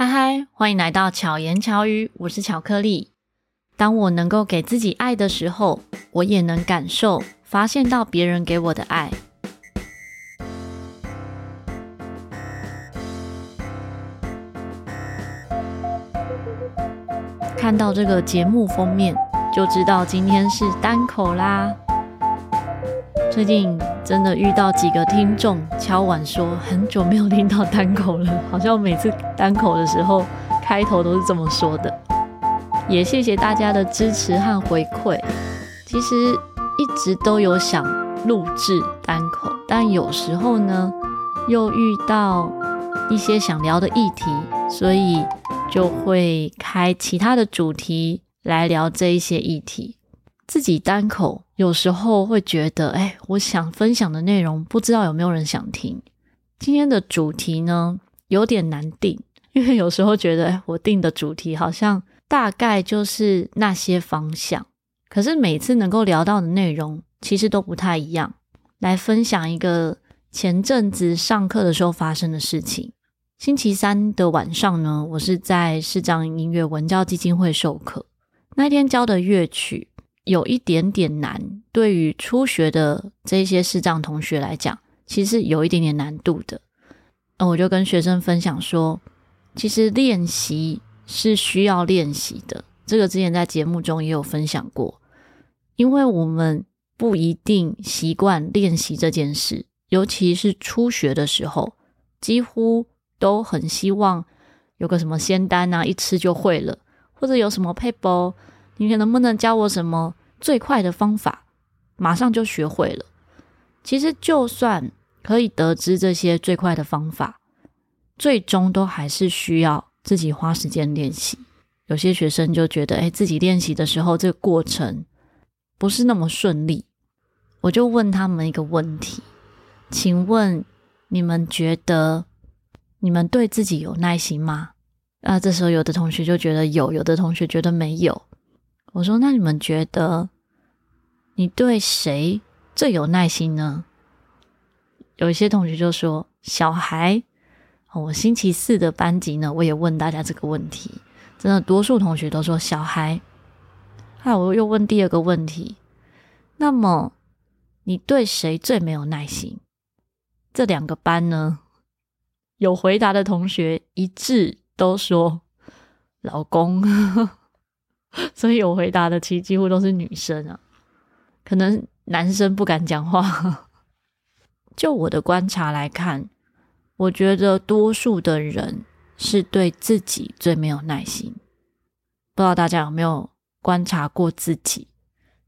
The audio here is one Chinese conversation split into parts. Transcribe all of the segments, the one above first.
嗨嗨，欢迎来到巧言巧语，我是巧克力。当我能够给自己爱的时候，我也能感受、发现到别人给我的爱。看到这个节目封面，就知道今天是单口啦。最近真的遇到几个听众敲碗说，很久没有听到单口了，好像每次单口的时候开头都是这么说的。也谢谢大家的支持和回馈。其实一直都有想录制单口，但有时候呢又遇到一些想聊的议题，所以就会开其他的主题来聊这一些议题。自己单口有时候会觉得，哎，我想分享的内容不知道有没有人想听。今天的主题呢，有点难定，因为有时候觉得，哎，我定的主题好像大概就是那些方向，可是每次能够聊到的内容其实都不太一样。来分享一个前阵子上课的时候发生的事情。星期三的晚上呢，我是在视障音乐文教基金会授课，那天教的乐曲。有一点点难，对于初学的这些视障同学来讲，其实有一点点难度的。那我就跟学生分享说，其实练习是需要练习的。这个之前在节目中也有分享过，因为我们不一定习惯练习这件事，尤其是初学的时候，几乎都很希望有个什么仙丹啊，一吃就会了，或者有什么撇步，你能不能教我什么？最快的方法，马上就学会了。其实，就算可以得知这些最快的方法，最终都还是需要自己花时间练习。有些学生就觉得，哎，自己练习的时候，这个过程不是那么顺利。我就问他们一个问题：请问你们觉得你们对自己有耐心吗？啊，这时候有的同学就觉得有，有的同学觉得没有。我说：“那你们觉得你对谁最有耐心呢？”有一些同学就说：“小孩。”我星期四的班级呢，我也问大家这个问题，真的多数同学都说小孩。那我又问第二个问题：“那么你对谁最没有耐心？”这两个班呢，有回答的同学一致都说：“老公。” 所以我回答的其几乎都是女生啊，可能男生不敢讲话。就我的观察来看，我觉得多数的人是对自己最没有耐心。不知道大家有没有观察过自己？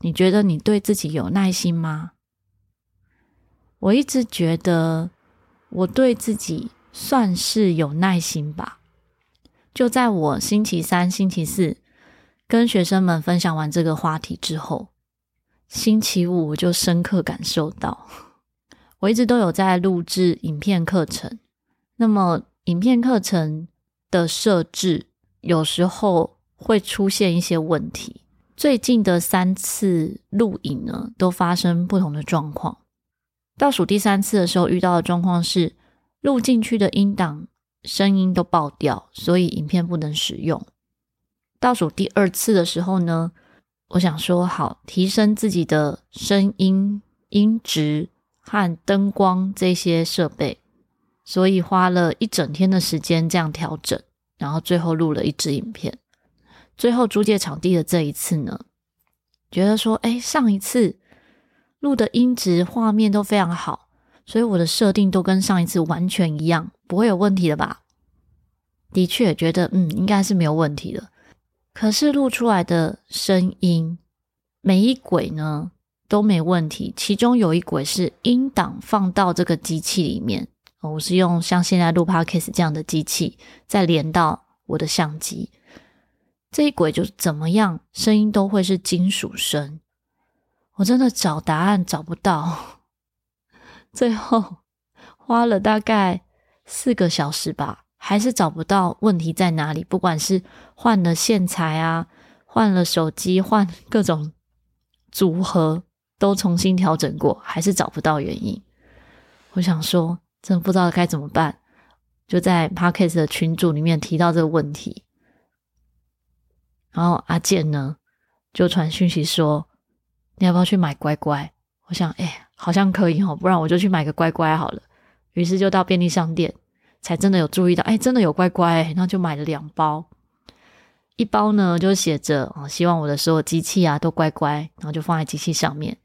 你觉得你对自己有耐心吗？我一直觉得我对自己算是有耐心吧。就在我星期三、星期四。跟学生们分享完这个话题之后，星期五我就深刻感受到，我一直都有在录制影片课程。那么，影片课程的设置有时候会出现一些问题。最近的三次录影呢，都发生不同的状况。倒数第三次的时候遇到的状况是，录进去的音档声音都爆掉，所以影片不能使用。倒数第二次的时候呢，我想说好提升自己的声音音质和灯光这些设备，所以花了一整天的时间这样调整，然后最后录了一支影片。最后租借场地的这一次呢，觉得说，哎，上一次录的音质画面都非常好，所以我的设定都跟上一次完全一样，不会有问题的吧？的确觉得，嗯，应该是没有问题的。可是录出来的声音，每一轨呢都没问题。其中有一轨是音档放到这个机器里面，我是用像现在录 Podcast 这样的机器，再连到我的相机。这一轨就是怎么样，声音都会是金属声。我真的找答案找不到，最后花了大概四个小时吧。还是找不到问题在哪里，不管是换了线材啊，换了手机，换各种组合，都重新调整过，还是找不到原因。我想说，真的不知道该怎么办。就在 Parkes 的群组里面提到这个问题，然后阿健呢就传讯息说：“你要不要去买乖乖？”我想，哎，好像可以哦，不然我就去买个乖乖好了。于是就到便利商店，才真的有注意到，哎，真的有乖乖，然后就买了两包。一包呢就写着哦，希望我的所有机器啊都乖乖，然后就放在机器上面。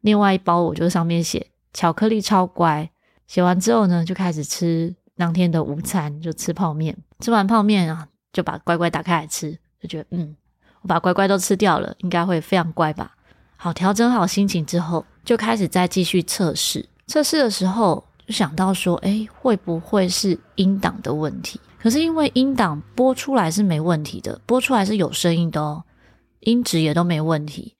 另外一包我就上面写巧克力超乖。写完之后呢，就开始吃当天的午餐，就吃泡面。吃完泡面啊，就把乖乖打开来吃，就觉得嗯，我把乖乖都吃掉了，应该会非常乖吧。好，调整好心情之后，就开始再继续测试。测试的时候就想到说，诶，会不会是音档的问题？可是因为音档播出来是没问题的，播出来是有声音的哦，音质也都没问题。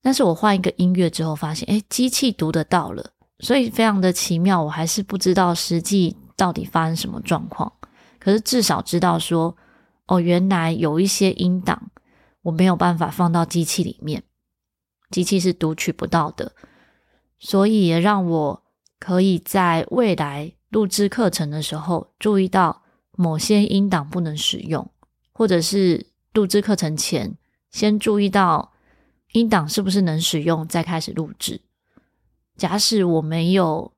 但是我换一个音乐之后，发现诶，机器读得到了，所以非常的奇妙。我还是不知道实际到底发生什么状况，可是至少知道说，哦，原来有一些音档我没有办法放到机器里面，机器是读取不到的，所以也让我可以在未来录制课程的时候注意到。某些音档不能使用，或者是录制课程前先注意到音档是不是能使用，再开始录制。假使我没有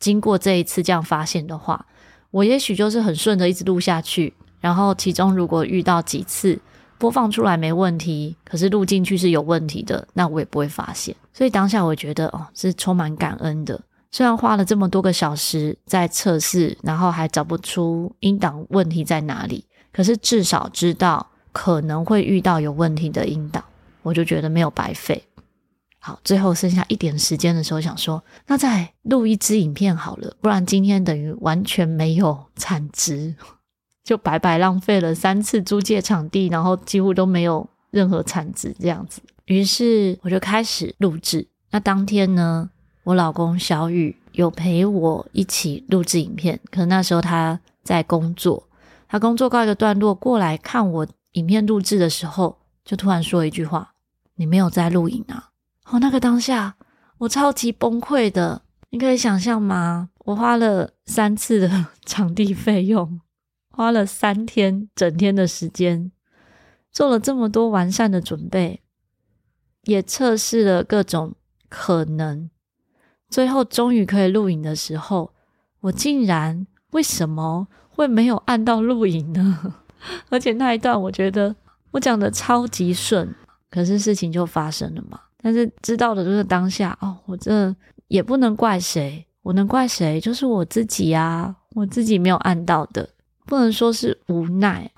经过这一次这样发现的话，我也许就是很顺的一直录下去。然后其中如果遇到几次播放出来没问题，可是录进去是有问题的，那我也不会发现。所以当下我觉得哦，是充满感恩的。虽然花了这么多个小时在测试，然后还找不出音档问题在哪里，可是至少知道可能会遇到有问题的音档，我就觉得没有白费。好，最后剩下一点时间的时候，想说那再录一支影片好了，不然今天等于完全没有产值，就白白浪费了三次租借场地，然后几乎都没有任何产值这样子。于是我就开始录制。那当天呢，我老公小雨有陪我一起录制影片，可能那时候他在工作，他工作告一个段落，过来看我影片录制的时候，就突然说一句话：“你没有在录影啊？”哦，那个当下我超级崩溃的，你可以想象吗？我花了三次的 场地费用，花了三天整天的时间，做了这么多完善的准备，也测试了各种可能。最后终于可以录影的时候，我竟然为什么会没有按到录影呢？而且那一段我觉得我讲的超级顺，可是事情就发生了嘛。但是知道的就是当下哦，我这也不能怪谁，我能怪谁？就是我自己啊，我自己没有按到的，不能说是无奈，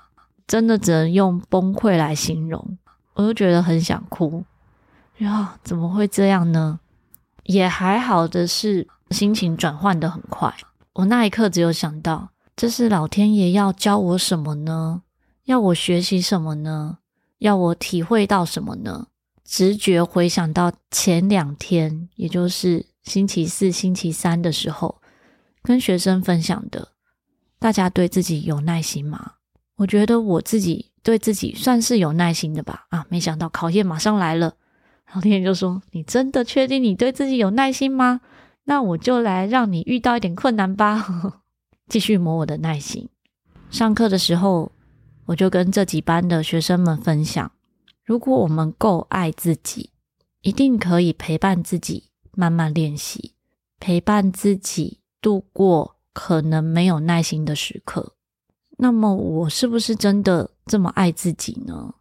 真的只能用崩溃来形容。我就觉得很想哭，然后怎么会这样呢？也还好的是，心情转换的很快。我那一刻只有想到，这是老天爷要教我什么呢？要我学习什么呢？要我体会到什么呢？直觉回想到前两天，也就是星期四、星期三的时候，跟学生分享的，大家对自己有耐心吗？我觉得我自己对自己算是有耐心的吧。啊，没想到考验马上来了。然后天就说：“你真的确定你对自己有耐心吗？那我就来让你遇到一点困难吧，继续磨我的耐心。”上课的时候，我就跟这几班的学生们分享：如果我们够爱自己，一定可以陪伴自己慢慢练习，陪伴自己度过可能没有耐心的时刻。那么，我是不是真的这么爱自己呢？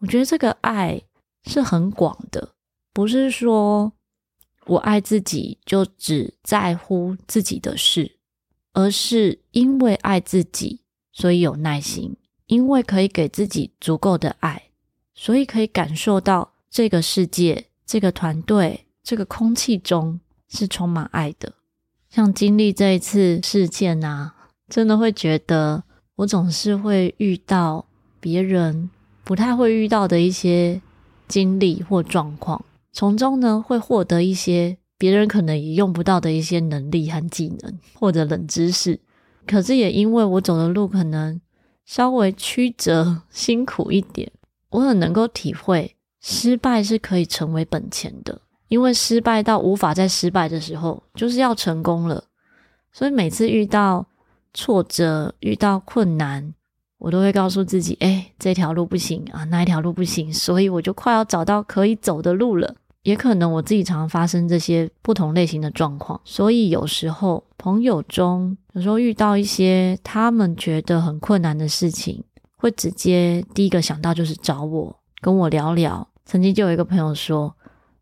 我觉得这个爱。是很广的，不是说我爱自己就只在乎自己的事，而是因为爱自己，所以有耐心；因为可以给自己足够的爱，所以可以感受到这个世界、这个团队、这个空气中是充满爱的。像经历这一次事件啊，真的会觉得我总是会遇到别人不太会遇到的一些。经历或状况，从中呢会获得一些别人可能也用不到的一些能力和技能，或者冷知识。可是也因为我走的路可能稍微曲折、辛苦一点，我很能够体会失败是可以成为本钱的。因为失败到无法再失败的时候，就是要成功了。所以每次遇到挫折、遇到困难，我都会告诉自己：哎，这条路不行啊，那一条路不行，所以我就快要找到可以走的路了。也可能我自己常常发生这些不同类型的状况，所以有时候朋友中有时候遇到一些他们觉得很困难的事情，会直接第一个想到就是找我，跟我聊聊。曾经就有一个朋友说：“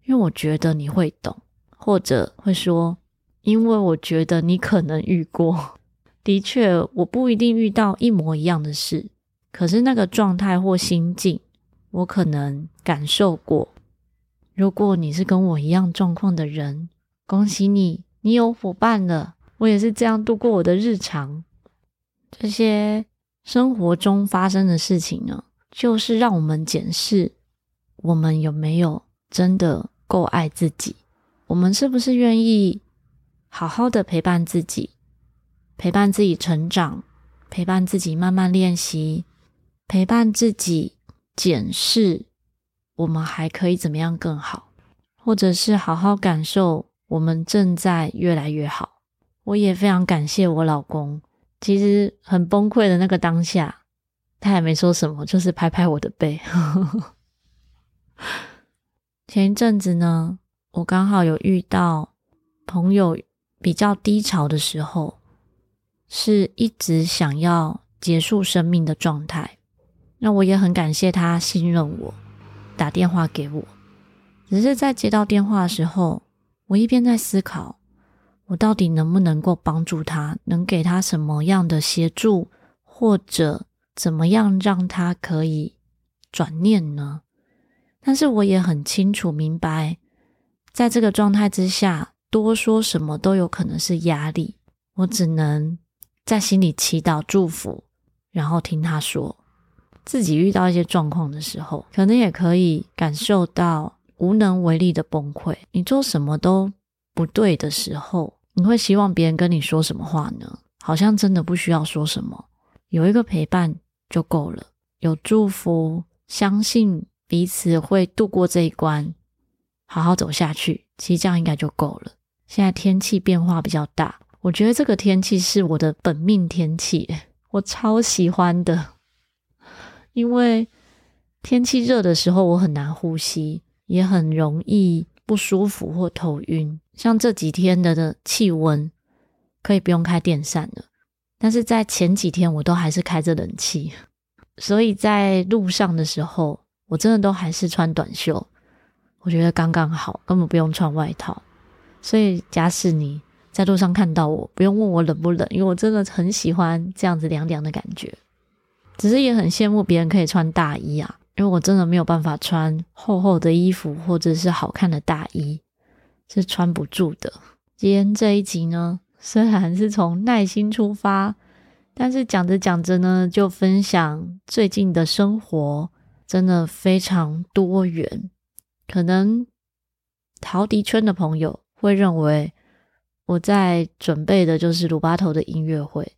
因为我觉得你会懂。”或者会说：“因为我觉得你可能遇过。”的确，我不一定遇到一模一样的事，可是那个状态或心境，我可能感受过。如果你是跟我一样状况的人，恭喜你，你有伙伴了。我也是这样度过我的日常。这些生活中发生的事情呢，就是让我们检视我们有没有真的够爱自己，我们是不是愿意好好的陪伴自己，陪伴自己成长，陪伴自己慢慢练习，陪伴自己检视。我们还可以怎么样更好，或者是好好感受我们正在越来越好。我也非常感谢我老公，其实很崩溃的那个当下，他也没说什么，就是拍拍我的背。前一阵子呢，我刚好有遇到朋友比较低潮的时候，是一直想要结束生命的状态。那我也很感谢他信任我。打电话给我，只是在接到电话的时候，我一边在思考，我到底能不能够帮助他，能给他什么样的协助，或者怎么样让他可以转念呢？但是我也很清楚明白，在这个状态之下，多说什么都有可能是压力，我只能在心里祈祷祝福，然后听他说。自己遇到一些状况的时候，可能也可以感受到无能为力的崩溃。你做什么都不对的时候，你会希望别人跟你说什么话呢？好像真的不需要说什么，有一个陪伴就够了，有祝福，相信彼此会度过这一关，好好走下去。其实这样应该就够了。现在天气变化比较大，我觉得这个天气是我的本命天气，我超喜欢的。因为天气热的时候，我很难呼吸，也很容易不舒服或头晕。像这几天的的气温，可以不用开电扇了，但是在前几天我都还是开着冷气，所以在路上的时候，我真的都还是穿短袖，我觉得刚刚好，根本不用穿外套。所以假使你在路上看到我，不用问我冷不冷，因为我真的很喜欢这样子凉凉的感觉。只是也很羡慕别人可以穿大衣啊，因为我真的没有办法穿厚厚的衣服或者是好看的大衣，是穿不住的。今天这一集呢，虽然是从耐心出发，但是讲着讲着呢，就分享最近的生活真的非常多元。可能陶笛圈的朋友会认为我在准备的就是鲁巴头的音乐会。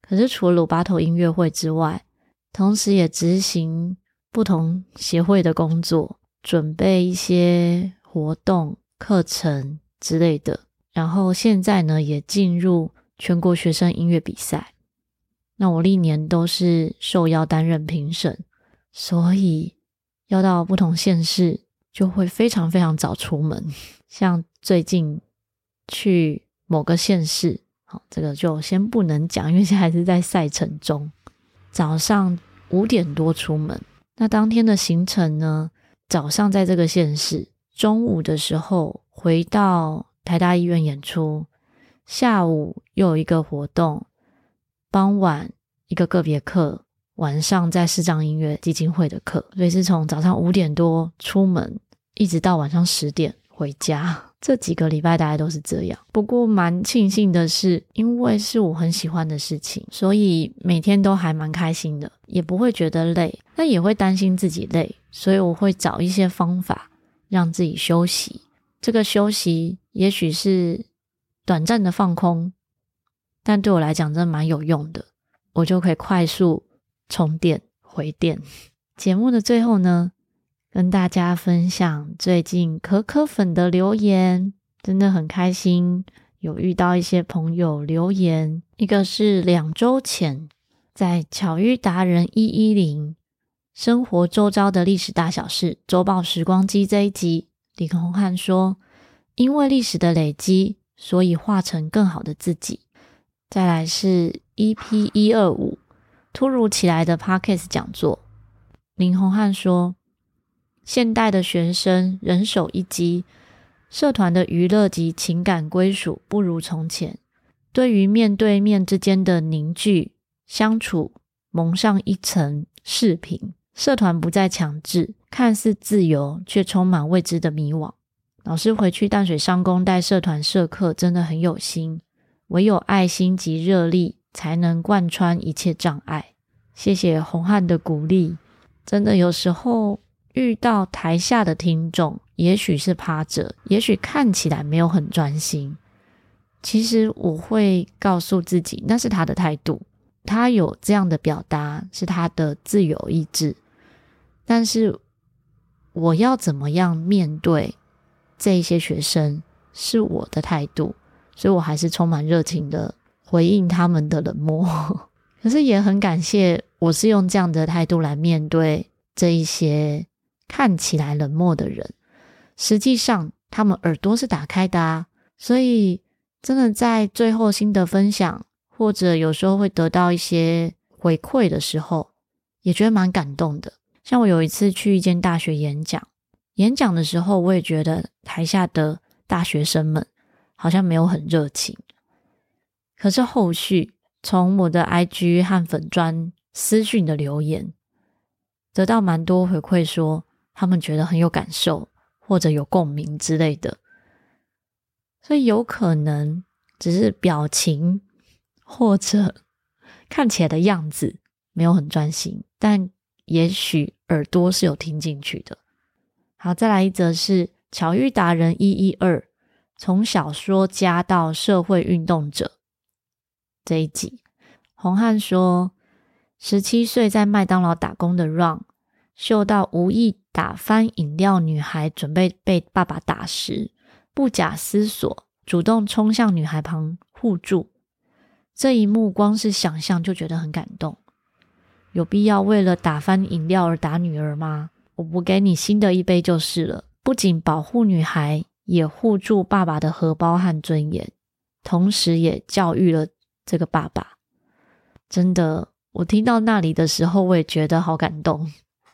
可是除了鲁巴头音乐会之外，同时也执行不同协会的工作，准备一些活动、课程之类的。然后现在呢，也进入全国学生音乐比赛。那我历年都是受邀担任评审，所以要到不同县市，就会非常非常早出门。像最近去某个县市。好，这个就先不能讲，因为现在还是在赛程中。早上五点多出门，那当天的行程呢？早上在这个县市，中午的时候回到台大医院演出，下午又有一个活动，傍晚一个个别课，晚上在视障音乐基金会的课，所以是从早上五点多出门，一直到晚上十点回家。这几个礼拜大概都是这样，不过蛮庆幸的是，因为是我很喜欢的事情，所以每天都还蛮开心的，也不会觉得累，但也会担心自己累，所以我会找一些方法让自己休息。这个休息也许是短暂的放空，但对我来讲真的蛮有用的，我就可以快速充电回电。节目的最后呢，跟大家分享最近可可粉的留言，真的很开心，有遇到一些朋友留言，一个是两周前在巧遇达人一一零生活周遭的历史大小事周报时光机这一集，林宏汉说：“因为历史的累积，所以化成更好的自己。”再来是 EP 一二五突如其来的 Podcast 讲座，林宏汉说：“现代的学生人手一机。”社团的娱乐及情感归属不如从前，对于面对面之间的凝聚相处蒙上一层饰品。社团不再强制，看似自由却充满未知的迷惘。老师回去淡水上工带社团社课，真的很有心。唯有爱心及热力，才能贯穿一切障碍。谢谢宏汉的鼓励。真的有时候遇到台下的听众。也许是趴着，也许看起来没有很专心。其实我会告诉自己，那是他的态度，他有这样的表达是他的自由意志。但是我要怎么样面对这一些学生，是我的态度，所以我还是充满热情的回应他们的冷漠。可是也很感谢，我是用这样的态度来面对这一些看起来冷漠的人。实际上，他们耳朵是打开的啊，所以真的在最后心得分享，或者有时候会得到一些回馈的时候，也觉得蛮感动的。像我有一次去一间大学演讲，演讲的时候，我也觉得台下的大学生们好像没有很热情。可是后续从我的 IG 和粉专私讯的留言，得到蛮多回馈，说他们觉得很有感受。或者有共鸣之类的，所以有可能只是表情或者看起来的样子没有很专心，但也许耳朵是有听进去的。好，再来一则是巧遇达人一一二，从小说家到社会运动者这一集，宏汉说，十七岁在麦当劳打工的 Ron 嗅到无意。打翻饮料，女孩准备被爸爸打时，不假思索，主动冲向女孩旁护住。这一幕光是想象就觉得很感动。有必要为了打翻饮料而打女儿吗？我补给你新的一杯就是了。不仅保护女孩，也护住爸爸的荷包和尊严，同时也教育了这个爸爸。真的，我听到那里的时候，我也觉得好感动。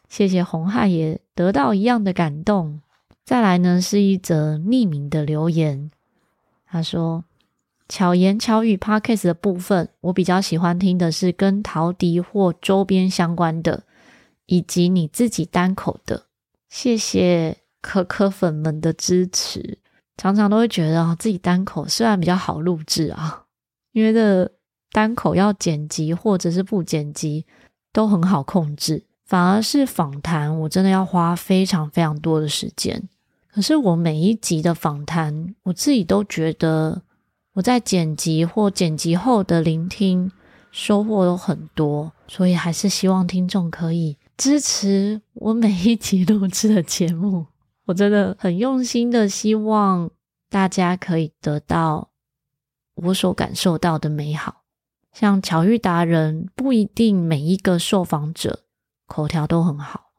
谢谢红汉也得到一样的感动。再来呢，是一则匿名的留言，他说：“巧言巧语 Podcast 的部分，我比较喜欢听的是跟陶笛或周边相关的，以及你自己单口的。谢谢可可粉们的支持。常常都会觉得啊自己单口虽然比较好录制啊，因为这单口要剪辑或者是不剪辑都很好控制。”反而是访谈，我真的要花非常非常多的时间。可是我每一集的访谈，我自己都觉得我在剪辑或剪辑后的聆听收获都很多，所以还是希望听众可以支持我每一集录制的节目。我真的很用心的希望大家可以得到我所感受到的美好。像巧遇达人，不一定每一个受访者。口条都很好，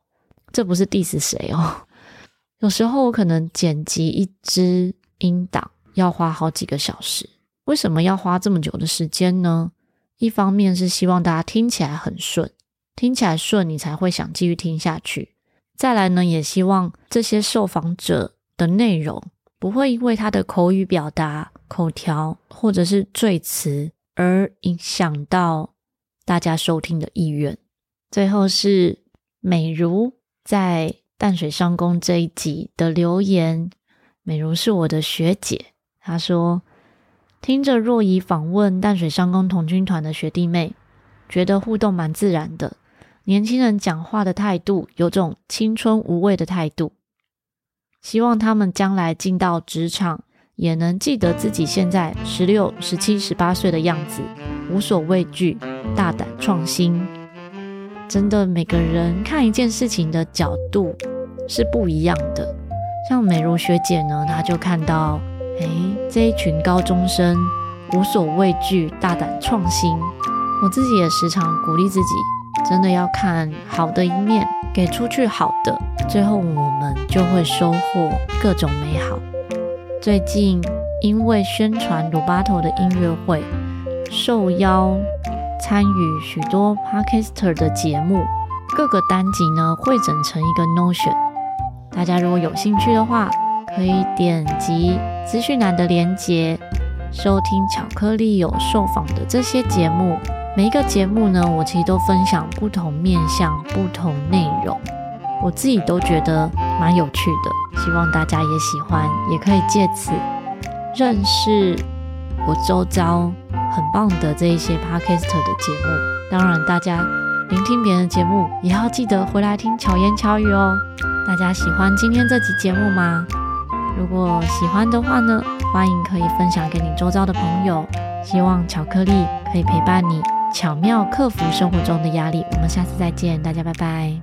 这不是 diss 谁哦。有时候我可能剪辑一支音档要花好几个小时，为什么要花这么久的时间呢？一方面是希望大家听起来很顺，听起来顺你才会想继续听下去。再来呢，也希望这些受访者的内容不会因为他的口语表达、口条或者是赘词而影响到大家收听的意愿。最后是美如在淡水商工这一集的留言。美如是我的学姐，她说听着若仪访问淡水商工童军团的学弟妹，觉得互动蛮自然的。年轻人讲话的态度有种青春无畏的态度，希望他们将来进到职场，也能记得自己现在十六、十七、十八岁的样子，无所畏惧，大胆创新。真的，每个人看一件事情的角度是不一样的。像美如学姐呢，她就看到，诶，这一群高中生无所畏惧，大胆创新。我自己也时常鼓励自己，真的要看好的一面，给出去好的，最后我们就会收获各种美好。最近因为宣传鲁巴头的音乐会，受邀参与许多 Podcaster 的节目，各个单集呢汇整成一个 Notion。大家如果有兴趣的话，可以点击资讯栏的连接，收听巧克力有受访的这些节目。每一个节目呢，我其实都分享不同面向、不同内容，我自己都觉得蛮有趣的，希望大家也喜欢，也可以借此认识我周遭很棒的这一些 podcast 的节目。当然，大家聆听别人的节目，也要记得回来听巧言巧语哦。大家喜欢今天这集节目吗？如果喜欢的话呢，欢迎可以分享给你周遭的朋友。希望巧克力可以陪伴你。巧妙克服生活中的压力，我们下次再见，大家拜拜。